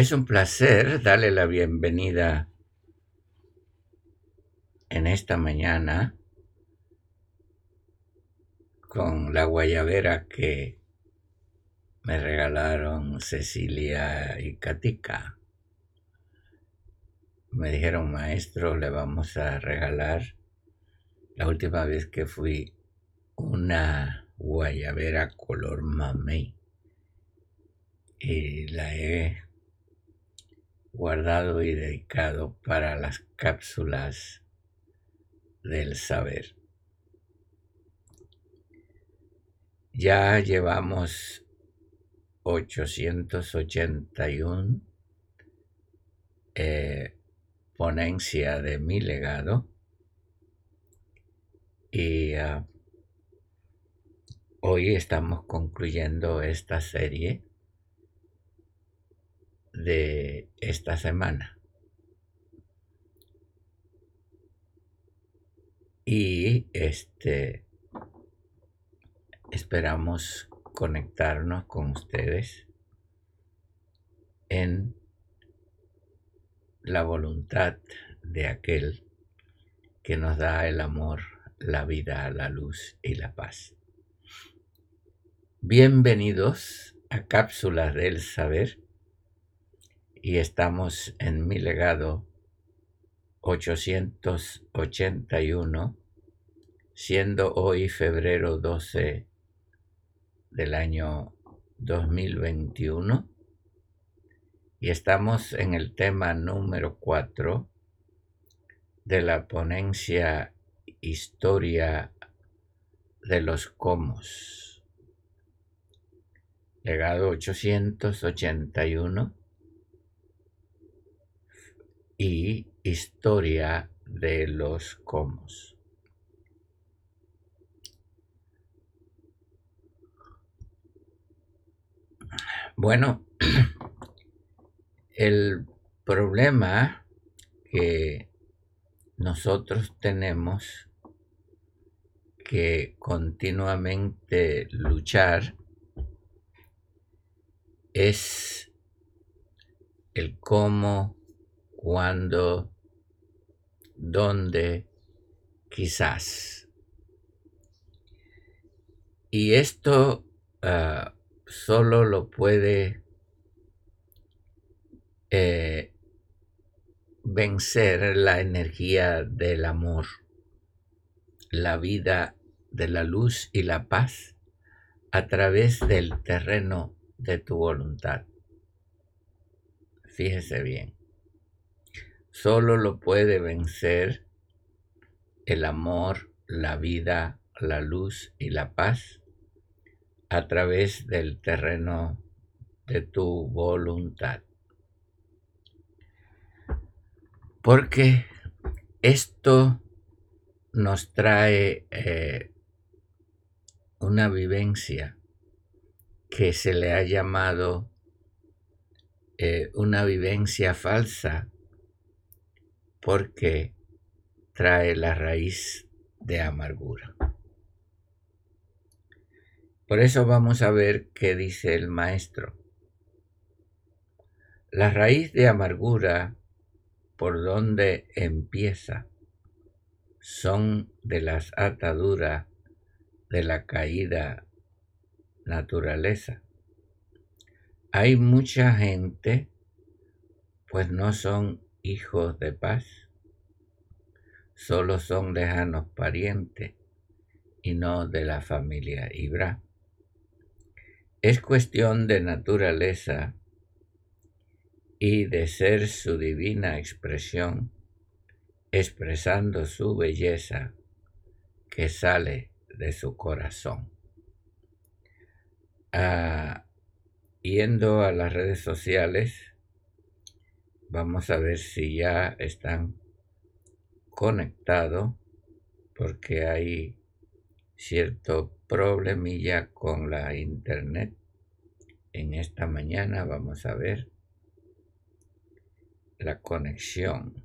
Es un placer darle la bienvenida en esta mañana con la guayabera que me regalaron Cecilia y Katika. Me dijeron, maestro, le vamos a regalar la última vez que fui una guayabera color mamey y la he guardado y dedicado para las cápsulas del saber. Ya llevamos 881 eh, ponencia de mi legado y ah, hoy estamos concluyendo esta serie de esta semana. Y este esperamos conectarnos con ustedes en la voluntad de aquel que nos da el amor, la vida, la luz y la paz. Bienvenidos a Cápsulas del Saber y estamos en mi legado 881, siendo hoy febrero 12 del año 2021 y estamos en el tema número 4 de la ponencia Historia de los Comos. Legado 881 y Historia de los Comos. Bueno, el problema que nosotros tenemos que continuamente luchar es el cómo, cuándo, dónde, quizás. Y esto uh, solo lo puede eh, vencer la energía del amor, la vida de la luz y la paz a través del terreno de tu voluntad. Fíjese bien, solo lo puede vencer el amor, la vida, la luz y la paz a través del terreno de tu voluntad. Porque esto nos trae eh, una vivencia que se le ha llamado eh, una vivencia falsa porque trae la raíz de amargura. Por eso vamos a ver qué dice el maestro. La raíz de amargura, por donde empieza, son de las ataduras de la caída naturaleza. Hay mucha gente, pues no son hijos de paz, solo son lejanos parientes y no de la familia Ibra. Es cuestión de naturaleza y de ser su divina expresión, expresando su belleza que sale de su corazón. Ah, yendo a las redes sociales, vamos a ver si ya están conectados, porque hay cierto problemilla con la internet. En esta mañana vamos a ver la conexión.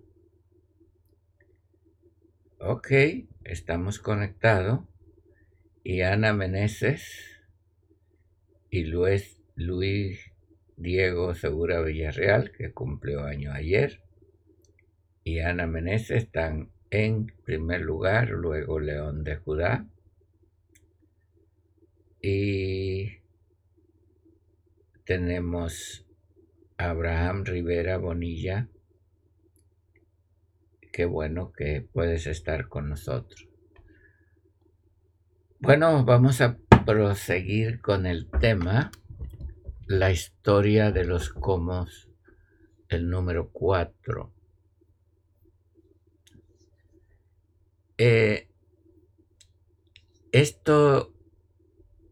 Ok, estamos conectados. Y Ana Meneses y Luis, Luis Diego Segura Villarreal, que cumplió año ayer, y Ana Meneses están en primer lugar, luego León de Judá. Y tenemos Abraham Rivera Bonilla. Qué bueno que puedes estar con nosotros. Bueno, vamos a proseguir con el tema, la historia de los comos, el número 4. Eh, esto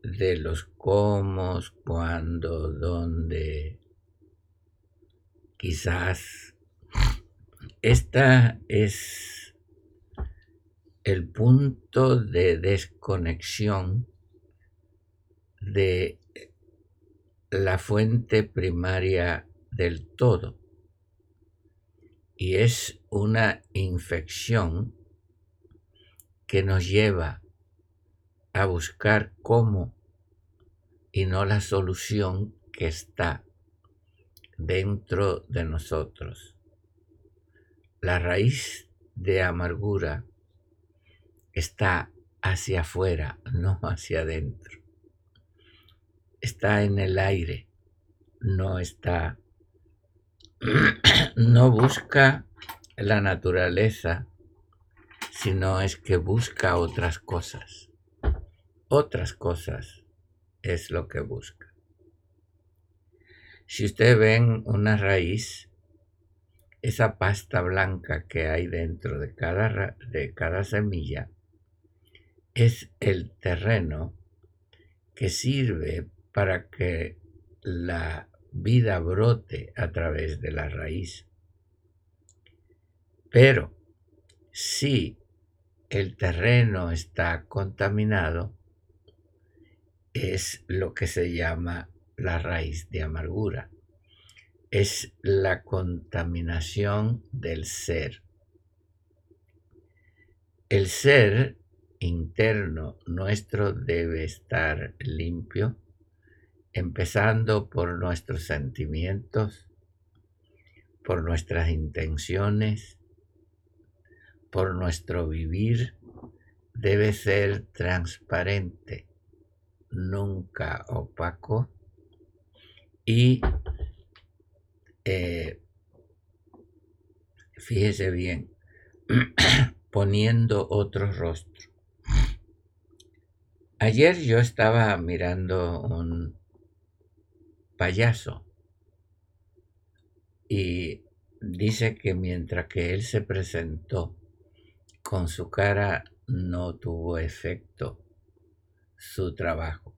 de los cómo, cuándo, dónde, quizás, esta es el punto de desconexión de la fuente primaria del todo y es una infección que nos lleva a buscar cómo y no la solución que está dentro de nosotros. La raíz de amargura está hacia afuera, no hacia adentro. Está en el aire, no está, no busca la naturaleza sino es que busca otras cosas. Otras cosas es lo que busca. Si usted ven una raíz, esa pasta blanca que hay dentro de cada, de cada semilla es el terreno que sirve para que la vida brote a través de la raíz. Pero si el terreno está contaminado, es lo que se llama la raíz de amargura. Es la contaminación del ser. El ser interno nuestro debe estar limpio, empezando por nuestros sentimientos, por nuestras intenciones, por nuestro vivir debe ser transparente, nunca opaco y eh, fíjese bien, poniendo otro rostro. Ayer yo estaba mirando un payaso y dice que mientras que él se presentó con su cara no tuvo efecto su trabajo.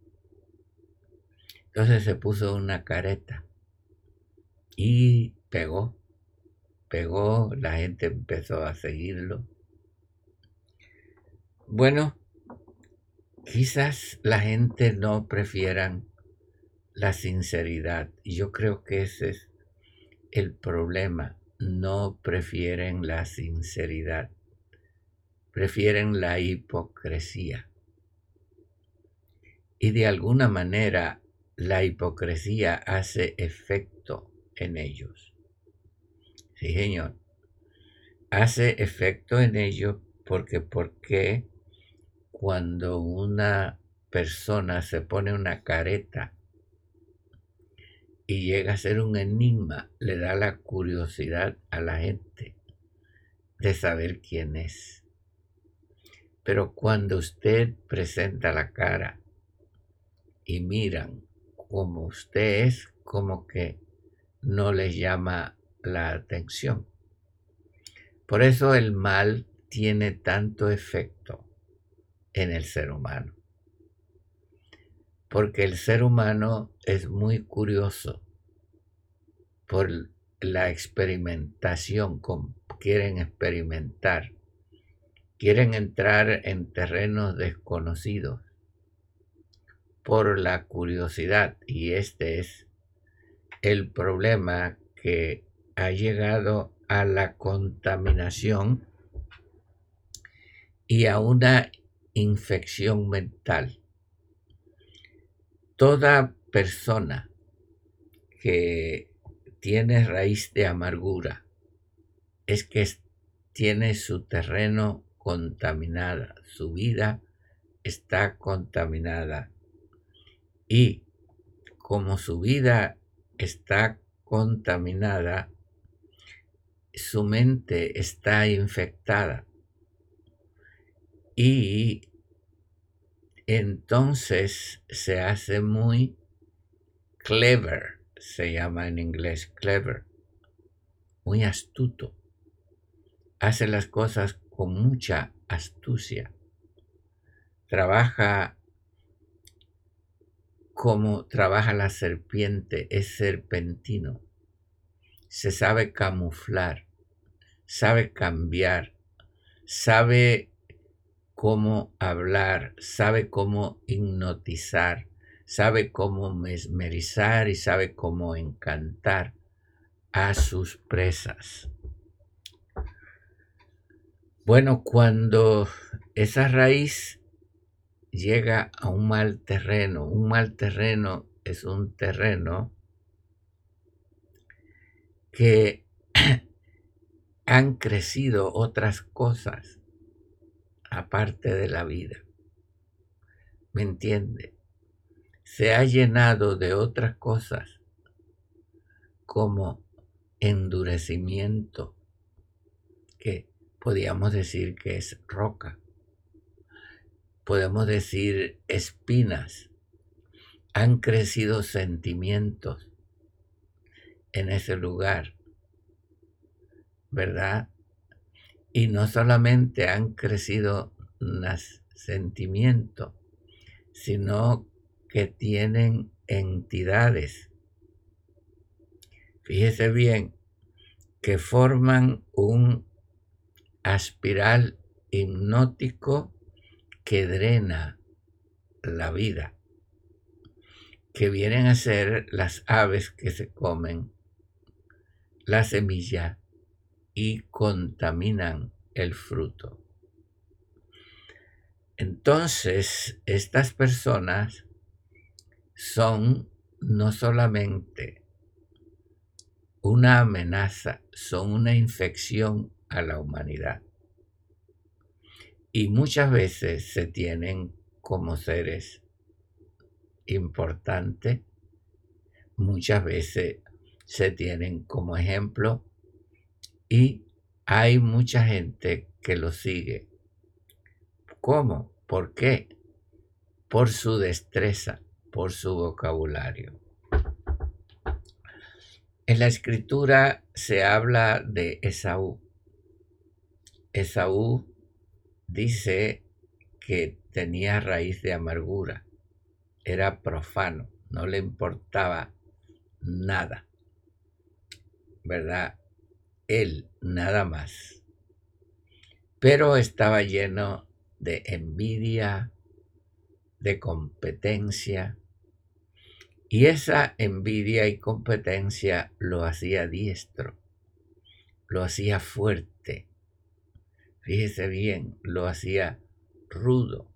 Entonces se puso una careta y pegó, pegó, la gente empezó a seguirlo. Bueno, quizás la gente no prefieran la sinceridad y yo creo que ese es el problema, no prefieren la sinceridad prefieren la hipocresía. Y de alguna manera la hipocresía hace efecto en ellos. Sí, señor. Hace efecto en ellos porque porque cuando una persona se pone una careta y llega a ser un enigma, le da la curiosidad a la gente de saber quién es. Pero cuando usted presenta la cara y miran como usted es, como que no les llama la atención. Por eso el mal tiene tanto efecto en el ser humano. Porque el ser humano es muy curioso por la experimentación, quieren experimentar quieren entrar en terrenos desconocidos por la curiosidad y este es el problema que ha llegado a la contaminación y a una infección mental. Toda persona que tiene raíz de amargura es que tiene su terreno contaminada, su vida está contaminada. Y como su vida está contaminada, su mente está infectada. Y entonces se hace muy clever, se llama en inglés clever, muy astuto. Hace las cosas con mucha astucia. Trabaja como trabaja la serpiente, es serpentino. Se sabe camuflar, sabe cambiar, sabe cómo hablar, sabe cómo hipnotizar, sabe cómo mesmerizar y sabe cómo encantar a sus presas. Bueno, cuando esa raíz llega a un mal terreno, un mal terreno es un terreno que han crecido otras cosas aparte de la vida. ¿Me entiende? Se ha llenado de otras cosas como endurecimiento que podríamos decir que es roca. Podemos decir espinas. Han crecido sentimientos en ese lugar, ¿verdad? Y no solamente han crecido sentimientos, sino que tienen entidades. Fíjese bien, que forman un aspiral hipnótico que drena la vida, que vienen a ser las aves que se comen la semilla y contaminan el fruto. Entonces, estas personas son no solamente una amenaza, son una infección a la humanidad. Y muchas veces se tienen como seres importantes, muchas veces se tienen como ejemplo y hay mucha gente que lo sigue. ¿Cómo? ¿Por qué? Por su destreza, por su vocabulario. En la escritura se habla de Esaú. Esaú dice que tenía raíz de amargura, era profano, no le importaba nada, ¿verdad? Él, nada más. Pero estaba lleno de envidia, de competencia, y esa envidia y competencia lo hacía diestro, lo hacía fuerte, Fíjese bien, lo hacía rudo.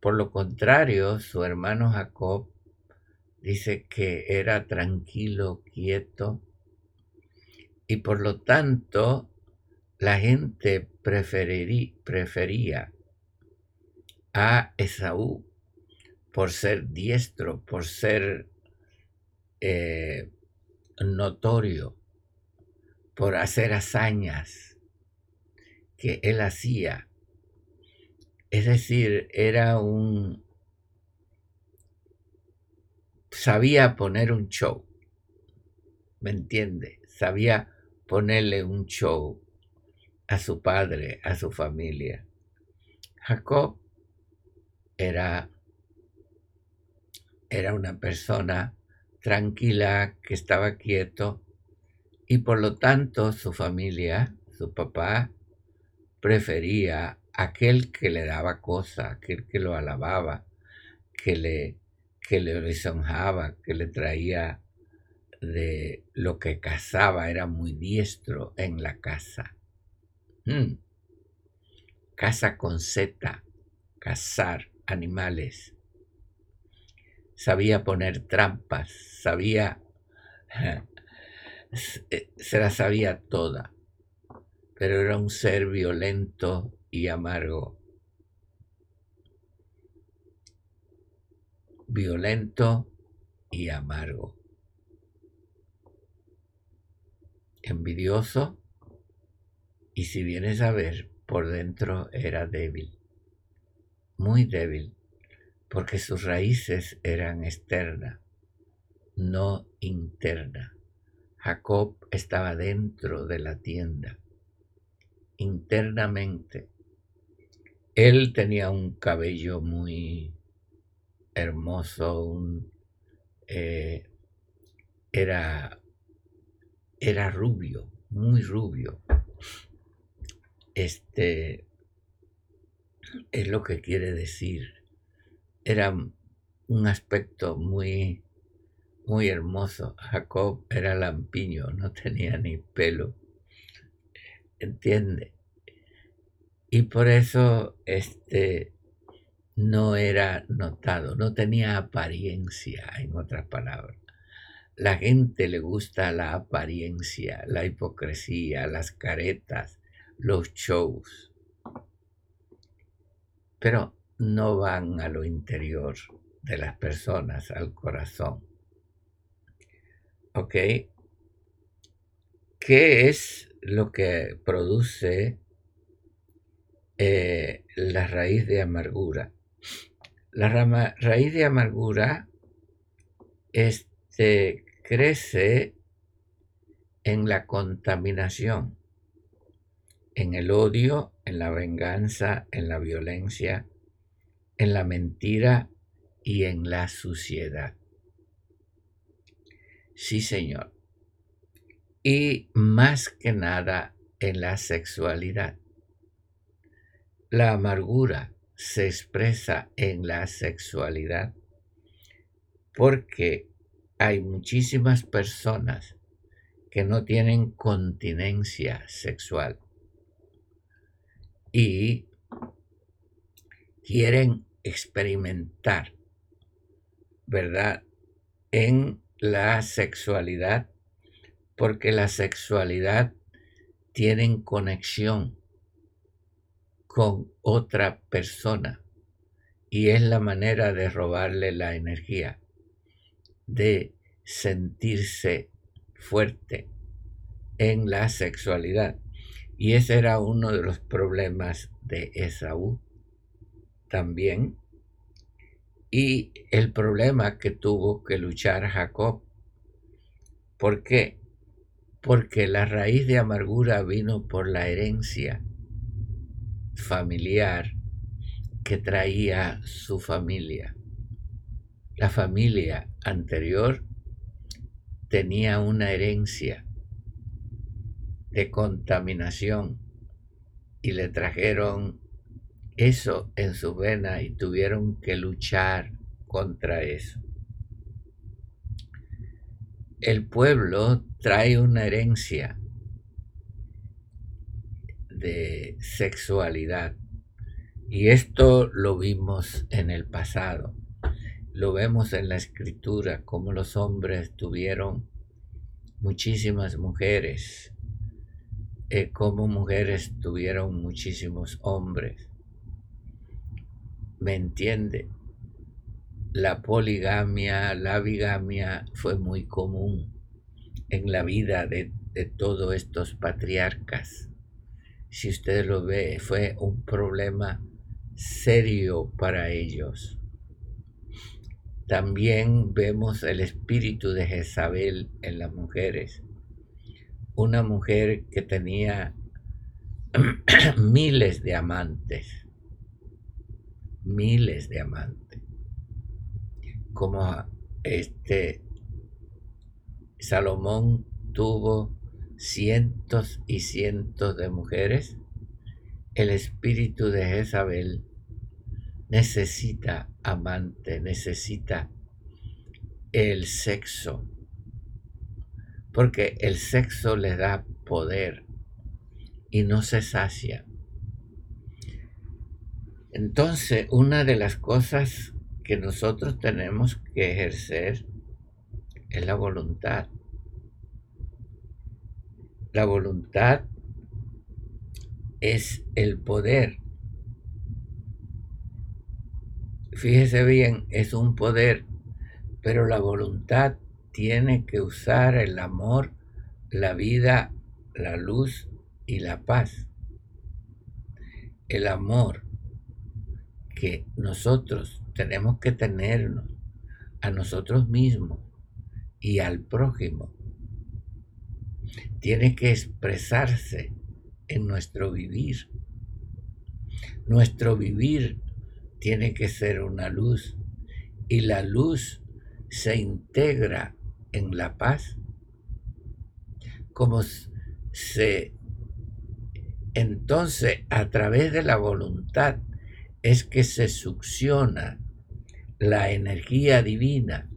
Por lo contrario, su hermano Jacob dice que era tranquilo, quieto, y por lo tanto la gente prefería a Esaú por ser diestro, por ser eh, notorio, por hacer hazañas que él hacía. Es decir, era un... sabía poner un show. ¿Me entiende? Sabía ponerle un show a su padre, a su familia. Jacob era, era una persona tranquila que estaba quieto y por lo tanto su familia, su papá, prefería aquel que le daba cosa, aquel que lo alababa, que le, que le lisonjaba, que le traía de lo que cazaba, era muy diestro en la casa. Mm. Casa con Z, cazar animales. Sabía poner trampas, sabía, se la sabía toda, pero era un ser violento y amargo. Violento y amargo. Envidioso y si vienes a ver, por dentro era débil, muy débil, porque sus raíces eran externas, no interna. Jacob estaba dentro de la tienda, internamente. Él tenía un cabello muy hermoso, eh, era, era rubio, muy rubio. Este es lo que quiere decir. Era un aspecto muy, muy hermoso. Jacob era lampiño, no tenía ni pelo. ¿Entiende? Y por eso este no era notado, no tenía apariencia, en otras palabras. La gente le gusta la apariencia, la hipocresía, las caretas, los shows, pero no van a lo interior de las personas, al corazón. ¿Ok? ¿Qué es lo que produce eh, la raíz de amargura? La raíz de amargura este, crece en la contaminación en el odio, en la venganza, en la violencia, en la mentira y en la suciedad. Sí, Señor. Y más que nada en la sexualidad. La amargura se expresa en la sexualidad porque hay muchísimas personas que no tienen continencia sexual y quieren experimentar, ¿verdad? En la sexualidad, porque la sexualidad tiene conexión con otra persona y es la manera de robarle la energía, de sentirse fuerte en la sexualidad. Y ese era uno de los problemas de Esaú también. Y el problema que tuvo que luchar Jacob. ¿Por qué? Porque la raíz de amargura vino por la herencia familiar que traía su familia. La familia anterior tenía una herencia de contaminación y le trajeron eso en su vena y tuvieron que luchar contra eso. El pueblo trae una herencia de sexualidad y esto lo vimos en el pasado. Lo vemos en la escritura, como los hombres tuvieron muchísimas mujeres eh, como mujeres tuvieron muchísimos hombres. ¿Me entiende? La poligamia, la bigamia fue muy común en la vida de, de todos estos patriarcas. Si usted lo ve, fue un problema serio para ellos. También vemos el espíritu de Jezabel en las mujeres una mujer que tenía miles de amantes, miles de amantes, como este Salomón tuvo cientos y cientos de mujeres, el espíritu de Jezabel necesita amante, necesita el sexo porque el sexo le da poder y no se sacia. Entonces, una de las cosas que nosotros tenemos que ejercer es la voluntad. La voluntad es el poder. Fíjese bien, es un poder, pero la voluntad tiene que usar el amor, la vida, la luz y la paz. El amor que nosotros tenemos que tenernos a nosotros mismos y al prójimo tiene que expresarse en nuestro vivir. Nuestro vivir tiene que ser una luz y la luz se integra en la paz como se entonces a través de la voluntad es que se succiona la energía divina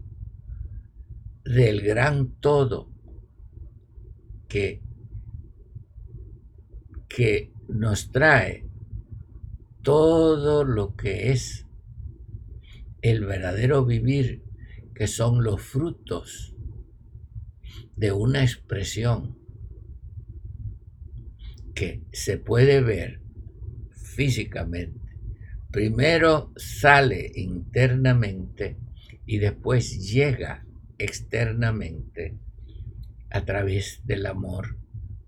del gran todo que, que nos trae todo lo que es el verdadero vivir, que son los frutos de una expresión que se puede ver físicamente. Primero sale internamente y después llega externamente a través del amor,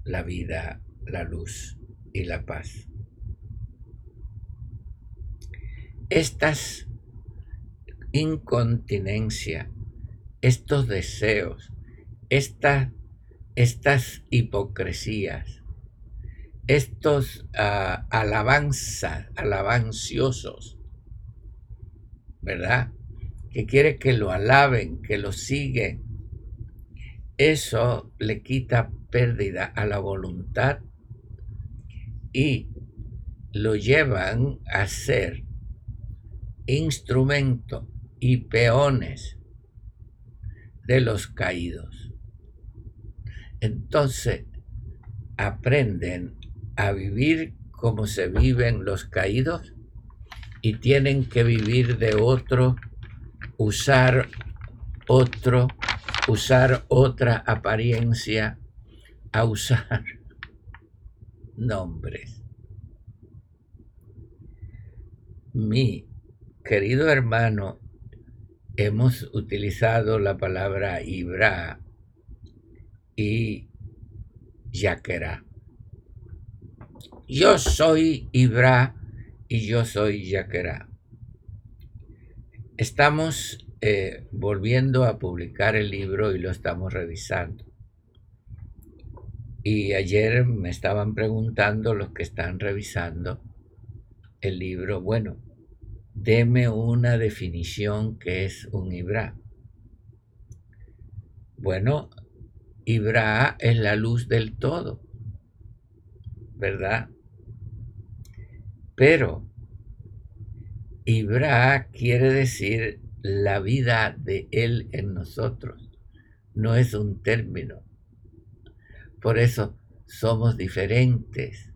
la vida, la luz y la paz. Estas incontinencia, estos deseos, estas hipocresías, estos uh, alabanza, alabanciosos, ¿verdad? Que quiere que lo alaben, que lo siguen. Eso le quita pérdida a la voluntad y lo llevan a ser instrumento y peones de los caídos. Entonces aprenden a vivir como se viven los caídos y tienen que vivir de otro, usar otro, usar otra apariencia, a usar nombres. Mi querido hermano, hemos utilizado la palabra Ibra y Yaquera. Yo soy Ibra y yo soy Yaquera. Estamos eh, volviendo a publicar el libro y lo estamos revisando. Y ayer me estaban preguntando los que están revisando el libro, bueno, deme una definición que es un Ibra. Bueno, Ibra es la luz del todo, ¿verdad? Pero Ibra quiere decir la vida de Él en nosotros. No es un término. Por eso somos diferentes,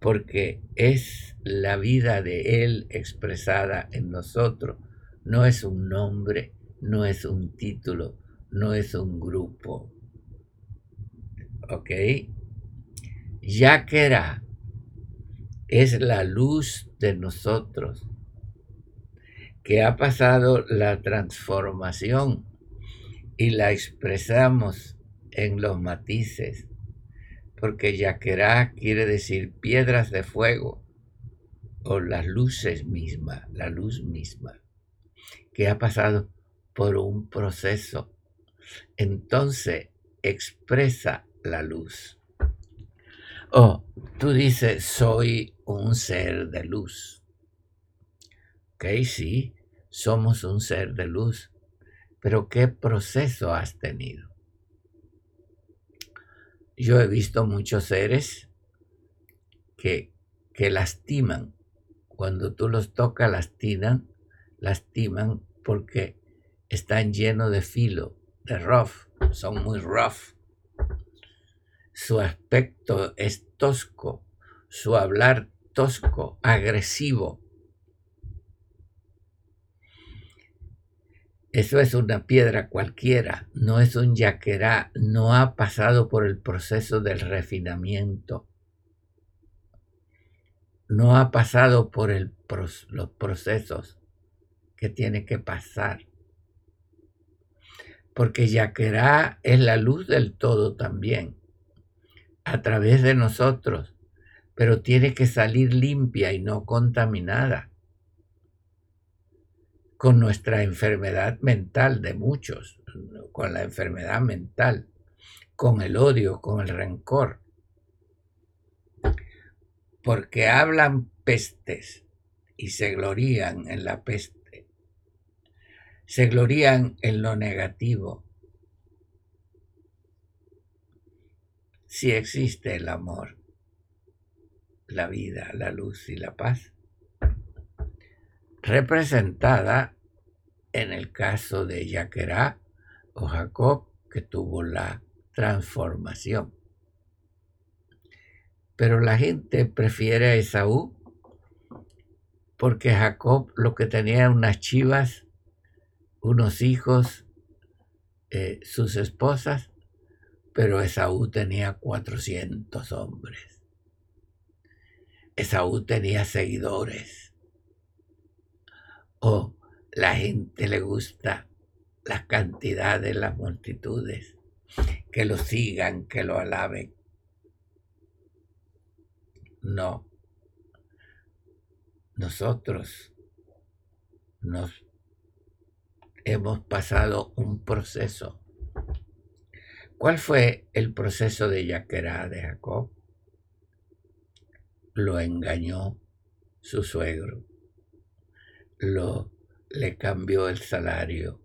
porque es la vida de Él expresada en nosotros. No es un nombre, no es un título, no es un grupo. ¿Ok? Ya que era es la luz de nosotros, que ha pasado la transformación y la expresamos en los matices, porque yaquerá quiere decir piedras de fuego o las luces mismas, la luz misma, que ha pasado por un proceso. Entonces expresa la luz. Oh, tú dices, soy un ser de luz. Ok, sí, somos un ser de luz. Pero ¿qué proceso has tenido? Yo he visto muchos seres que, que lastiman. Cuando tú los tocas, lastiman, lastiman porque están llenos de filo, de rough, son muy rough su aspecto es tosco, su hablar tosco, agresivo. Eso es una piedra cualquiera, no es un yaquerá, no ha pasado por el proceso del refinamiento, no ha pasado por los procesos que tiene que pasar. Porque yaquerá es la luz del todo también, a través de nosotros, pero tiene que salir limpia y no contaminada con nuestra enfermedad mental de muchos, con la enfermedad mental, con el odio, con el rencor. Porque hablan pestes y se glorían en la peste, se glorían en lo negativo. Si existe el amor, la vida, la luz y la paz, representada en el caso de Yaquerá o Jacob, que tuvo la transformación. Pero la gente prefiere a Esaú porque Jacob lo que tenía unas chivas, unos hijos, eh, sus esposas, pero Esaú tenía 400 hombres. Esaú tenía seguidores o la gente le gusta la cantidad de las multitudes, que lo sigan, que lo alaben. No. Nosotros nos hemos pasado un proceso. ¿Cuál fue el proceso de Yaquerá de Jacob? Lo engañó su suegro lo, le cambió el salario,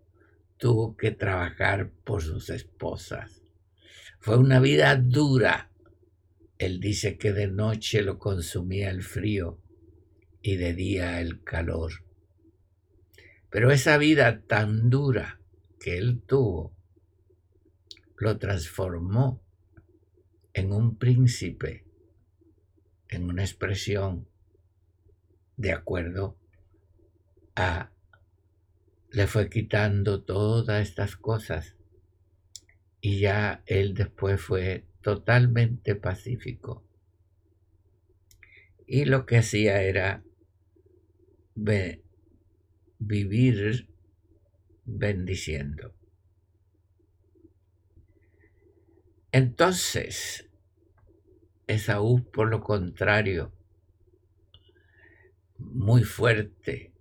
tuvo que trabajar por sus esposas. Fue una vida dura. Él dice que de noche lo consumía el frío y de día el calor. Pero esa vida tan dura que él tuvo lo transformó en un príncipe, en una expresión de acuerdo le fue quitando todas estas cosas y ya él después fue totalmente pacífico. Y lo que hacía era vivir bendiciendo. Entonces, Esaú, por lo contrario, muy fuerte,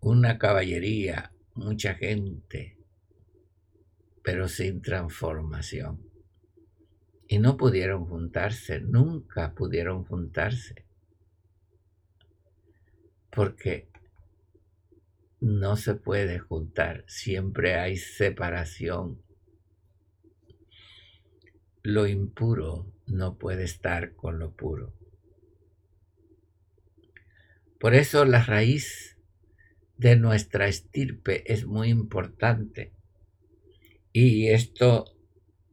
una caballería, mucha gente, pero sin transformación. Y no pudieron juntarse, nunca pudieron juntarse. Porque no se puede juntar, siempre hay separación. Lo impuro no puede estar con lo puro. Por eso la raíz de nuestra estirpe es muy importante. Y esto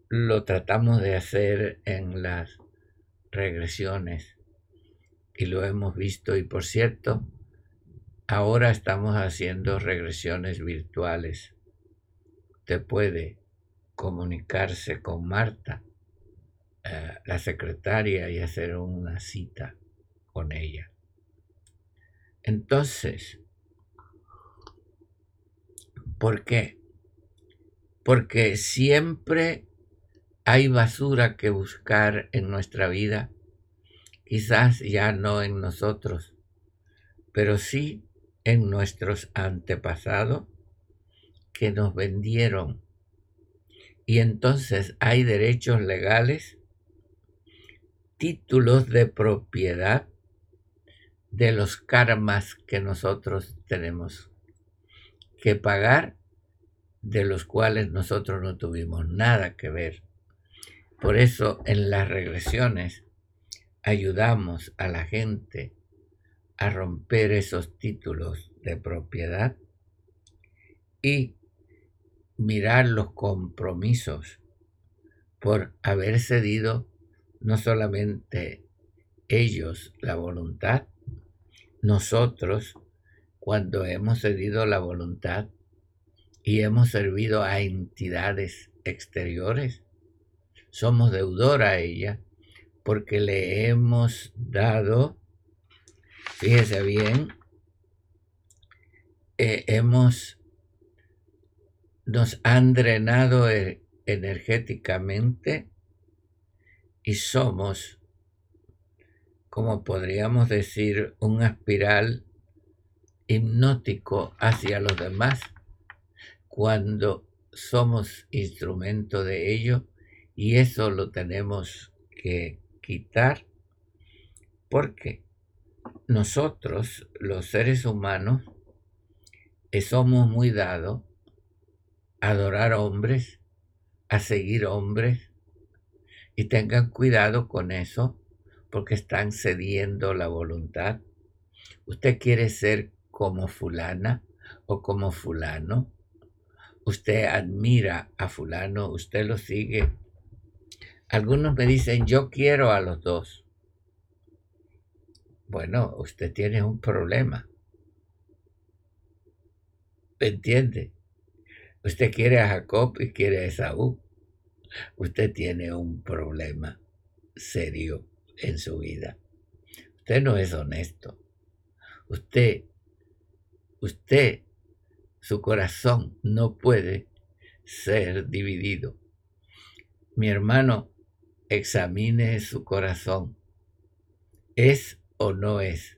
lo tratamos de hacer en las regresiones y lo hemos visto. Y por cierto, ahora estamos haciendo regresiones virtuales. Te puede comunicarse con Marta, eh, la secretaria, y hacer una cita con ella. Entonces, ¿Por qué? Porque siempre hay basura que buscar en nuestra vida, quizás ya no en nosotros, pero sí en nuestros antepasados que nos vendieron. Y entonces hay derechos legales, títulos de propiedad de los karmas que nosotros tenemos que pagar de los cuales nosotros no tuvimos nada que ver. Por eso en las regresiones ayudamos a la gente a romper esos títulos de propiedad y mirar los compromisos por haber cedido no solamente ellos la voluntad, nosotros cuando hemos cedido la voluntad, y hemos servido a entidades exteriores. Somos deudor a ella porque le hemos dado, fíjese bien, eh, hemos, nos han drenado e, energéticamente y somos, como podríamos decir, un espiral hipnótico hacia los demás cuando somos instrumento de ello y eso lo tenemos que quitar porque nosotros, los seres humanos, somos muy dados a adorar hombres, a seguir hombres, y tengan cuidado con eso, porque están cediendo la voluntad. Usted quiere ser como fulana o como fulano. Usted admira a fulano, usted lo sigue. Algunos me dicen, yo quiero a los dos. Bueno, usted tiene un problema. ¿Entiende? Usted quiere a Jacob y quiere a Esaú. Usted tiene un problema serio en su vida. Usted no es honesto. Usted, usted, su corazón no puede ser dividido. Mi hermano, examine su corazón. ¿Es o no es?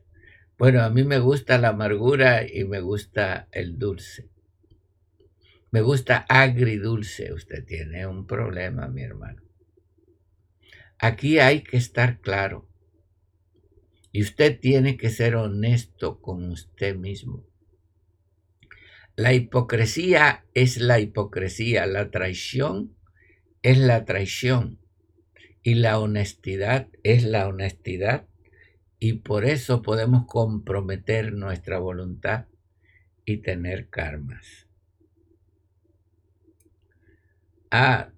Bueno, a mí me gusta la amargura y me gusta el dulce. Me gusta agridulce. Usted tiene un problema, mi hermano. Aquí hay que estar claro. Y usted tiene que ser honesto con usted mismo. La hipocresía es la hipocresía, la traición es la traición y la honestidad es la honestidad y por eso podemos comprometer nuestra voluntad y tener karmas. Ah,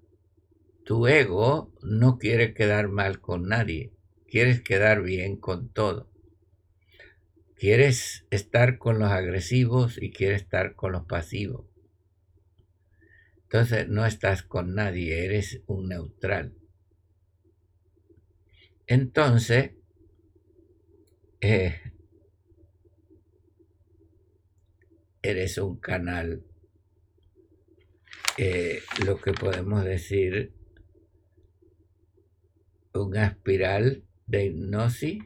tu ego no quiere quedar mal con nadie, quieres quedar bien con todo. Quieres estar con los agresivos y quieres estar con los pasivos. Entonces no estás con nadie, eres un neutral. Entonces, eh, eres un canal, lo que podemos decir, una espiral de hipnosis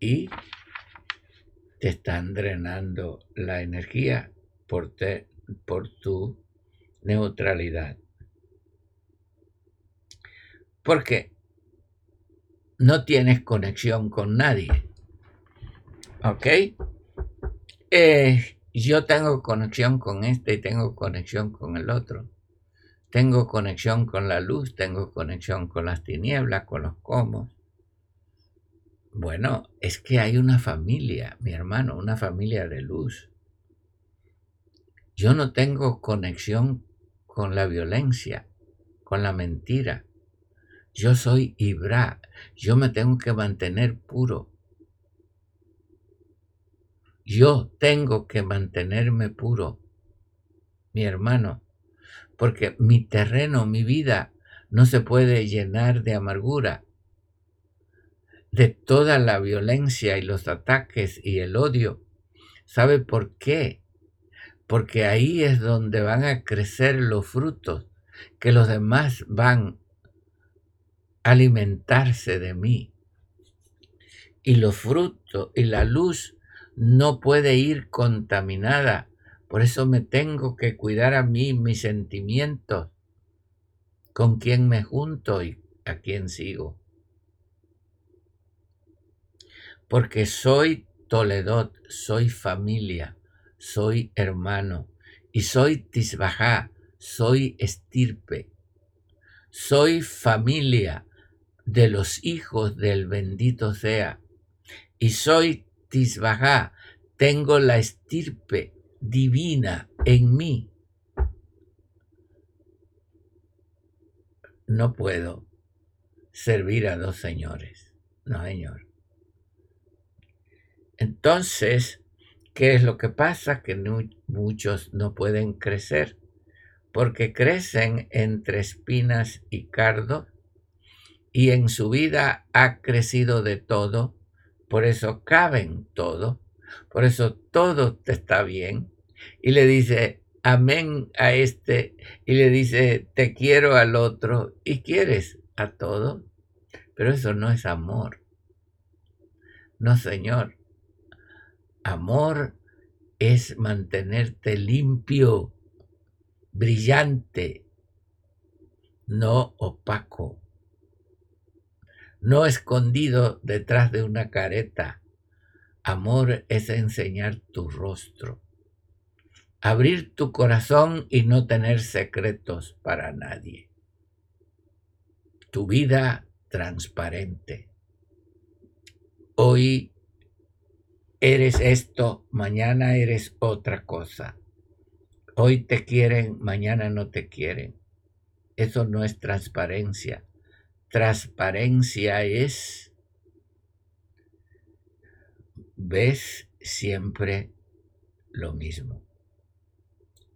y te están drenando la energía por, por tu neutralidad. Porque no tienes conexión con nadie. ¿Ok? Yo tengo conexión con este y tengo conexión con el otro. Tengo conexión con la luz, tengo conexión con las tinieblas, con los comos. Bueno, es que hay una familia, mi hermano, una familia de luz. Yo no tengo conexión con la violencia, con la mentira, yo soy Ibra. Yo me tengo que mantener puro. Yo tengo que mantenerme puro, mi hermano, porque mi terreno, mi vida, no se puede llenar de amargura, de toda la violencia y los ataques y el odio. ¿Sabe por qué? Porque ahí es donde van a crecer los frutos que los demás van alimentarse de mí. Y los frutos y la luz no puede ir contaminada. Por eso me tengo que cuidar a mí, mis sentimientos, con quién me junto y a quién sigo. Porque soy Toledot, soy familia, soy hermano, y soy Tisbajá, soy estirpe, soy familia, de los hijos del bendito sea. Y soy Tisbajá, tengo la estirpe divina en mí. No puedo servir a dos señores. No, señor. Entonces, ¿Qué es lo que pasa? Que muchos no pueden crecer porque crecen entre espinas y cardo y en su vida ha crecido de todo, por eso caben todo, por eso todo te está bien. Y le dice amén a este y le dice te quiero al otro y quieres a todo, pero eso no es amor. No, Señor. Amor es mantenerte limpio, brillante, no opaco, no escondido detrás de una careta. Amor es enseñar tu rostro, abrir tu corazón y no tener secretos para nadie. Tu vida transparente. Hoy eres esto, mañana eres otra cosa. Hoy te quieren, mañana no te quieren. Eso no es transparencia. Transparencia es, ves siempre lo mismo.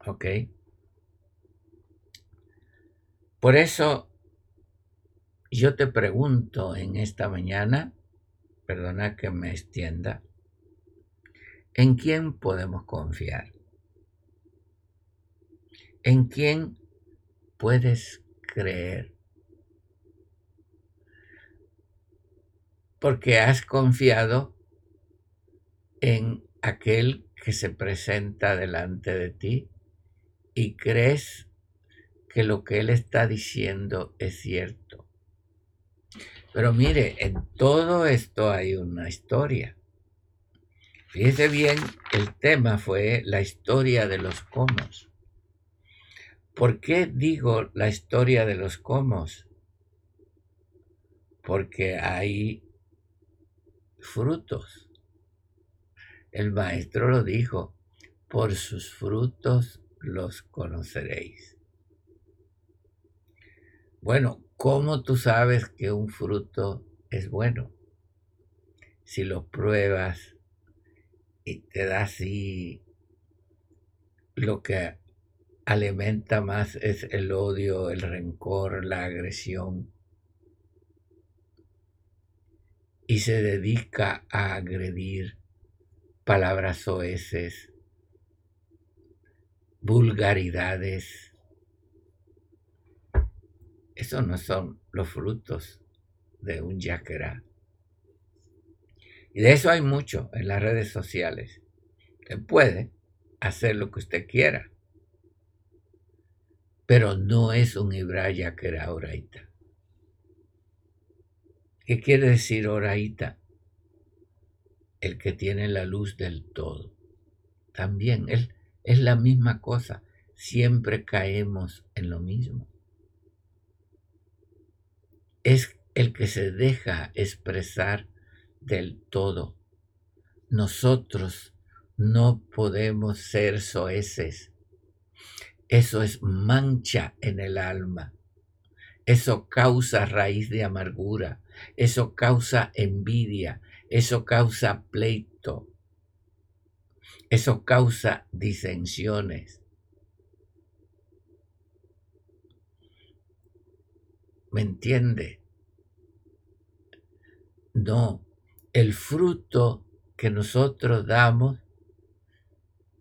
¿Ok? Por eso yo te pregunto en esta mañana, perdona que me extienda, ¿En quién podemos confiar? ¿En quién puedes creer? Porque has confiado en aquel que se presenta delante de ti y crees que lo que él está diciendo es cierto. Pero mire, en todo esto hay una historia. Fíjese bien, el tema fue la historia de los comos. ¿Por qué digo la historia de los comos? Porque hay frutos. El maestro lo dijo, por sus frutos los conoceréis. Bueno, ¿cómo tú sabes que un fruto es bueno? Si lo pruebas, y te da así lo que alimenta más es el odio, el rencor, la agresión. Y se dedica a agredir palabras soeces, vulgaridades. Esos no son los frutos de un yaquerá. Y de eso hay mucho en las redes sociales. Usted puede hacer lo que usted quiera, pero no es un Ibraya que era oraita. ¿Qué quiere decir oraita? El que tiene la luz del todo. También él, es la misma cosa. Siempre caemos en lo mismo. Es el que se deja expresar del todo. Nosotros no podemos ser soeces. Eso es mancha en el alma. Eso causa raíz de amargura. Eso causa envidia. Eso causa pleito. Eso causa disensiones. ¿Me entiende? No, el fruto que nosotros damos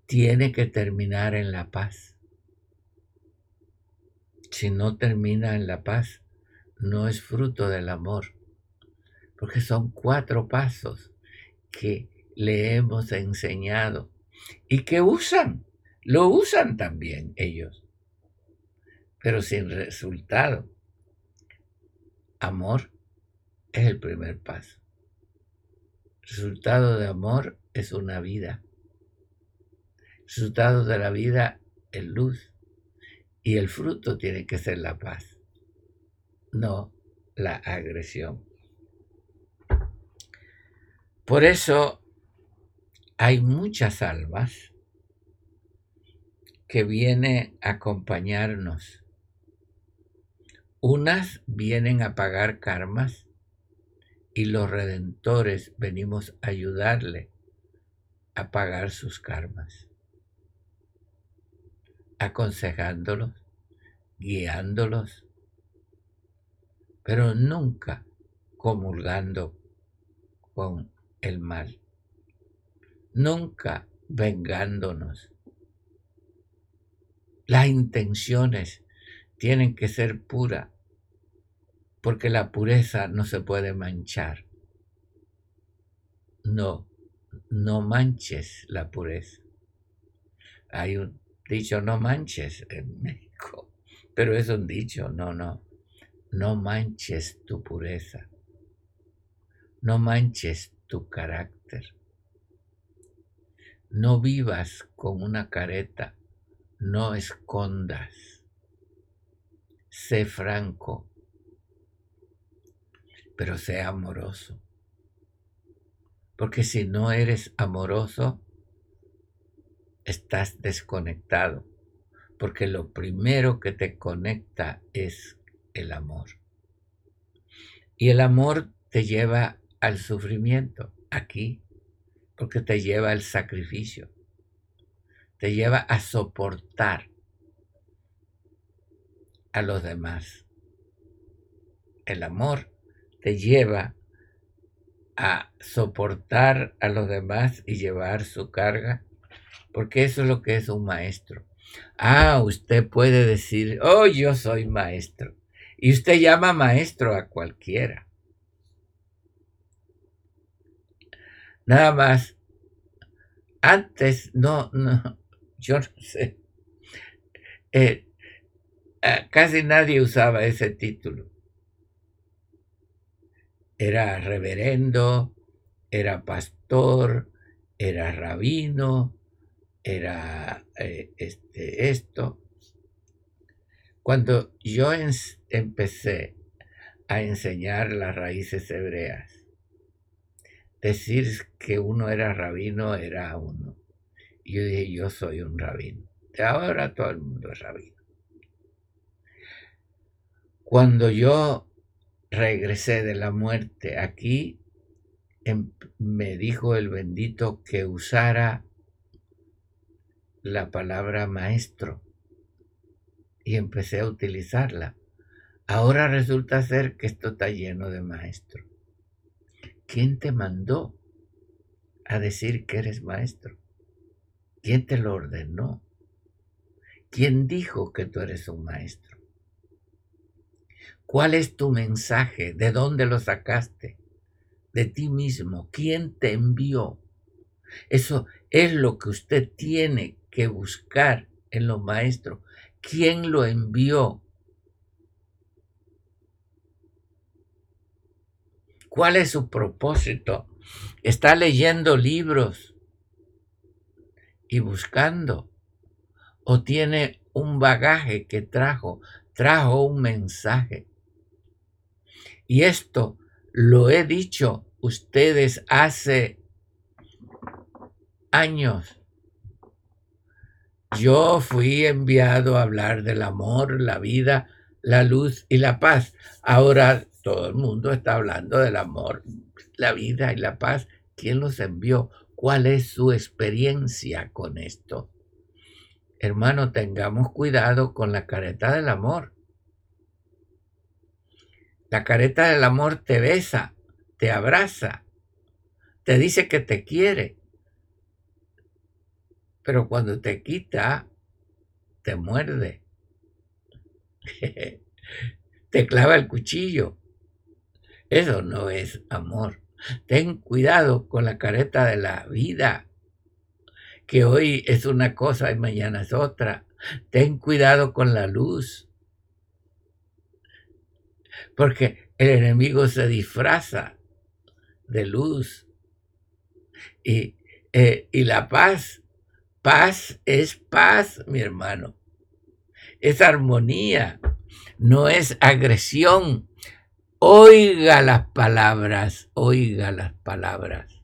tiene que terminar en la paz. Si no termina en la paz, no es fruto del amor, porque son cuatro pasos que le hemos enseñado y que usan, lo usan también ellos, pero sin resultado. Amor es el primer paso resultado de amor es una vida. resultado de la vida es luz. Y el fruto tiene que ser la paz, no la agresión. Por eso hay muchas almas que vienen a acompañarnos. Unas vienen a pagar karmas y los redentores venimos a ayudarle a pagar sus karmas, aconsejándolos, guiándolos, pero nunca comulgando con el mal, nunca vengándonos. Las intenciones tienen que ser puras, porque la pureza no se puede manchar. No, no manches la pureza. Hay un dicho, no manches en México, pero es un dicho, no, no, no manches tu pureza, no manches tu carácter, no vivas con una careta, no escondas, sé franco, pero sé amoroso. Porque si no eres amoroso, estás desconectado. Porque lo primero que te conecta es el amor. Y el amor te lleva al sufrimiento aquí, porque te lleva al sacrificio, te lleva a soportar a los demás. El amor te lleva a soportar a los demás y llevar su carga, porque eso es lo que es un maestro. Ah, usted puede decir, oh, yo soy maestro. Y usted llama maestro a cualquiera. Nada más, antes no, no, yo no sé. Eh, eh, casi nadie usaba ese título era reverendo, era pastor, era rabino, era eh, este, esto. Cuando yo empecé a enseñar las raíces hebreas, decir que uno era rabino era uno. Y yo dije, yo soy un rabino. De ahora todo el mundo es rabino. Cuando yo regresé de la muerte aquí, em, me dijo el bendito que usara la palabra maestro y empecé a utilizarla. Ahora resulta ser que esto está lleno de maestro. ¿Quién te mandó a decir que eres maestro? ¿Quién te lo ordenó? ¿Quién dijo que tú eres un maestro? ¿Cuál es tu mensaje? ¿De dónde lo sacaste? De ti mismo. ¿Quién te envió? Eso es lo que usted tiene que buscar en los maestros. ¿Quién lo envió? ¿Cuál es su propósito? ¿Está leyendo libros y buscando? ¿O tiene un bagaje que trajo? Trajo un mensaje. Y esto lo he dicho ustedes hace años. Yo fui enviado a hablar del amor, la vida, la luz y la paz. Ahora todo el mundo está hablando del amor, la vida y la paz. ¿Quién los envió? ¿Cuál es su experiencia con esto? Hermano, tengamos cuidado con la careta del amor. La careta del amor te besa, te abraza, te dice que te quiere. Pero cuando te quita, te muerde. te clava el cuchillo. Eso no es amor. Ten cuidado con la careta de la vida, que hoy es una cosa y mañana es otra. Ten cuidado con la luz porque el enemigo se disfraza de luz. Y, eh, y la paz, paz es paz, mi hermano. Es armonía, no es agresión. Oiga las palabras, oiga las palabras.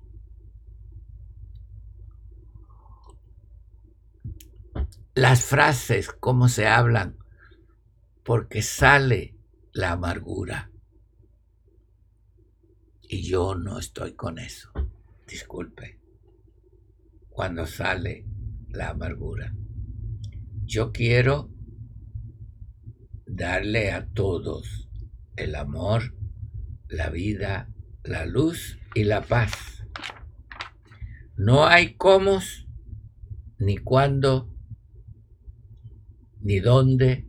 Las frases, cómo se hablan, porque sale la amargura. Y yo no estoy con eso. Disculpe. cuando sale la amargura. Yo quiero darle a todos el amor, la vida, la luz y la paz. No hay cómo, ni cuándo, ni dónde,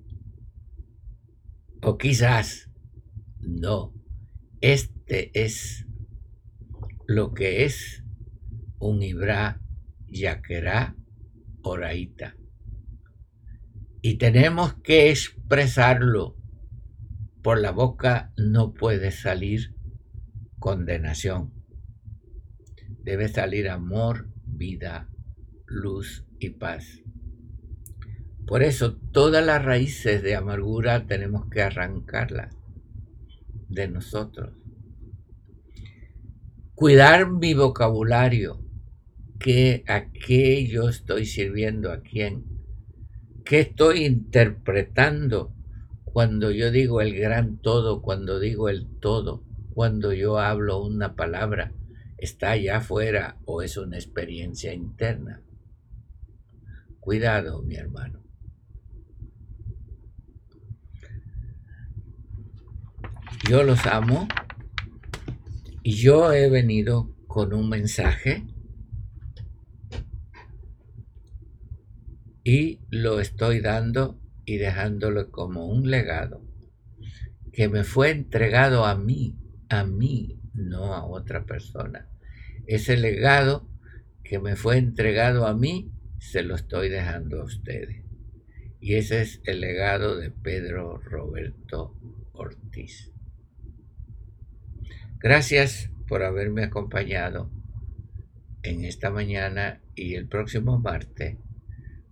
o quizás no. Este es lo que es un Ibra Yaquerá Oraita. Y tenemos que expresarlo. Por la boca no puede salir condenación. Debe salir amor, vida, luz y paz. Por eso todas las raíces de amargura tenemos que arrancarlas de nosotros. Cuidar mi vocabulario, que a qué yo estoy sirviendo a quién, qué estoy interpretando cuando yo digo el gran todo, cuando digo el todo, cuando yo hablo una palabra, está allá afuera o es una experiencia interna. Cuidado, mi hermano. Yo los amo y yo he venido con un mensaje y lo estoy dando y dejándolo como un legado que me fue entregado a mí, a mí, no a otra persona. Ese legado que me fue entregado a mí, se lo estoy dejando a ustedes. Y ese es el legado de Pedro Roberto Ortiz. Gracias por haberme acompañado en esta mañana y el próximo martes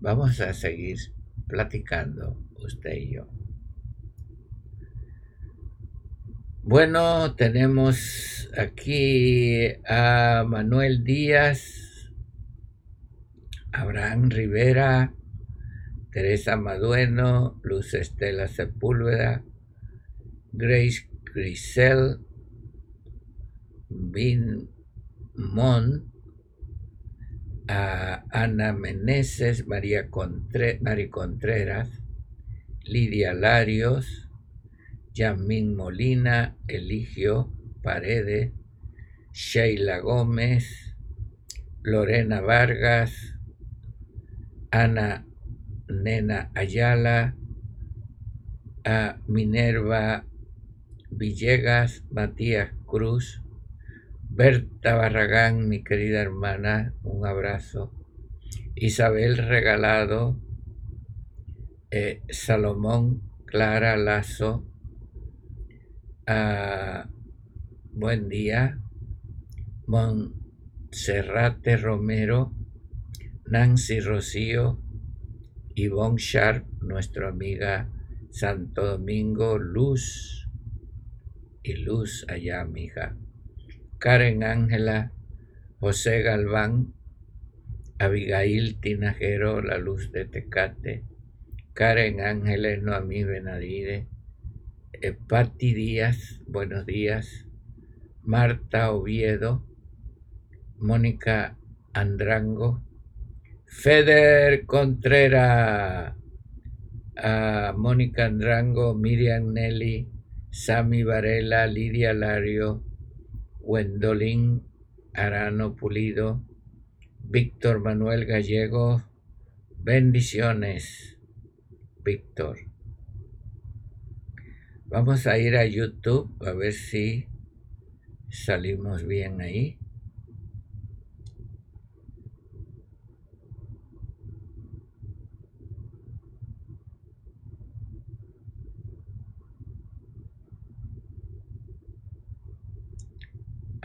vamos a seguir platicando usted y yo. Bueno, tenemos aquí a Manuel Díaz, Abraham Rivera, Teresa Madueno, Luz Estela Sepúlveda, Grace Grisel, Bin Mon, a Ana Meneses, María Contreras, Lidia Larios, Yamín Molina, Eligio Paredes, Sheila Gómez, Lorena Vargas, Ana Nena Ayala, a Minerva Villegas, Matías Cruz, Berta Barragán, mi querida hermana, un abrazo. Isabel Regalado, eh, Salomón Clara Lazo, ah, buen día, Monserrate Romero, Nancy Rocío, Yvonne Sharp, nuestra amiga Santo Domingo, Luz y Luz allá, hija. Karen Ángela, José Galván, Abigail Tinajero, La Luz de Tecate, Karen Ángeles Noamí Benadire, Patti Díaz, buenos días, Marta Oviedo, Mónica Andrango, Feder Contreras, Mónica Andrango, Miriam Nelly, Sami Varela, Lidia Lario, Wendolín Arano Pulido, Víctor Manuel Gallego, bendiciones, Víctor. Vamos a ir a YouTube a ver si salimos bien ahí.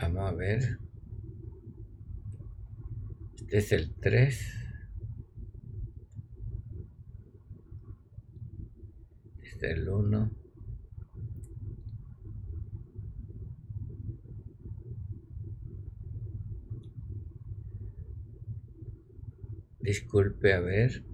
Vamos a ver. Este es el 3. Este es el 1. Disculpe, a ver.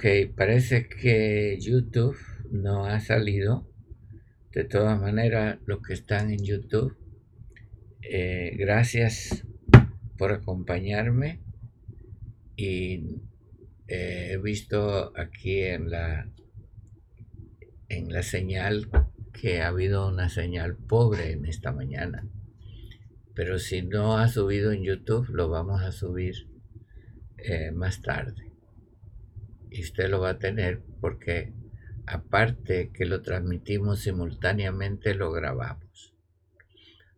Ok, parece que YouTube no ha salido. De todas maneras, los que están en YouTube, eh, gracias por acompañarme. Y eh, he visto aquí en la, en la señal que ha habido una señal pobre en esta mañana. Pero si no ha subido en YouTube, lo vamos a subir eh, más tarde. Y usted lo va a tener porque aparte que lo transmitimos simultáneamente, lo grabamos.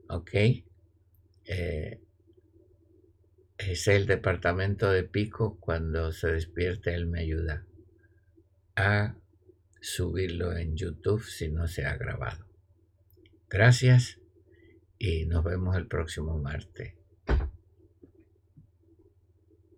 ¿Ok? Eh, es el departamento de Pico. Cuando se despierte, él me ayuda a subirlo en YouTube si no se ha grabado. Gracias y nos vemos el próximo martes.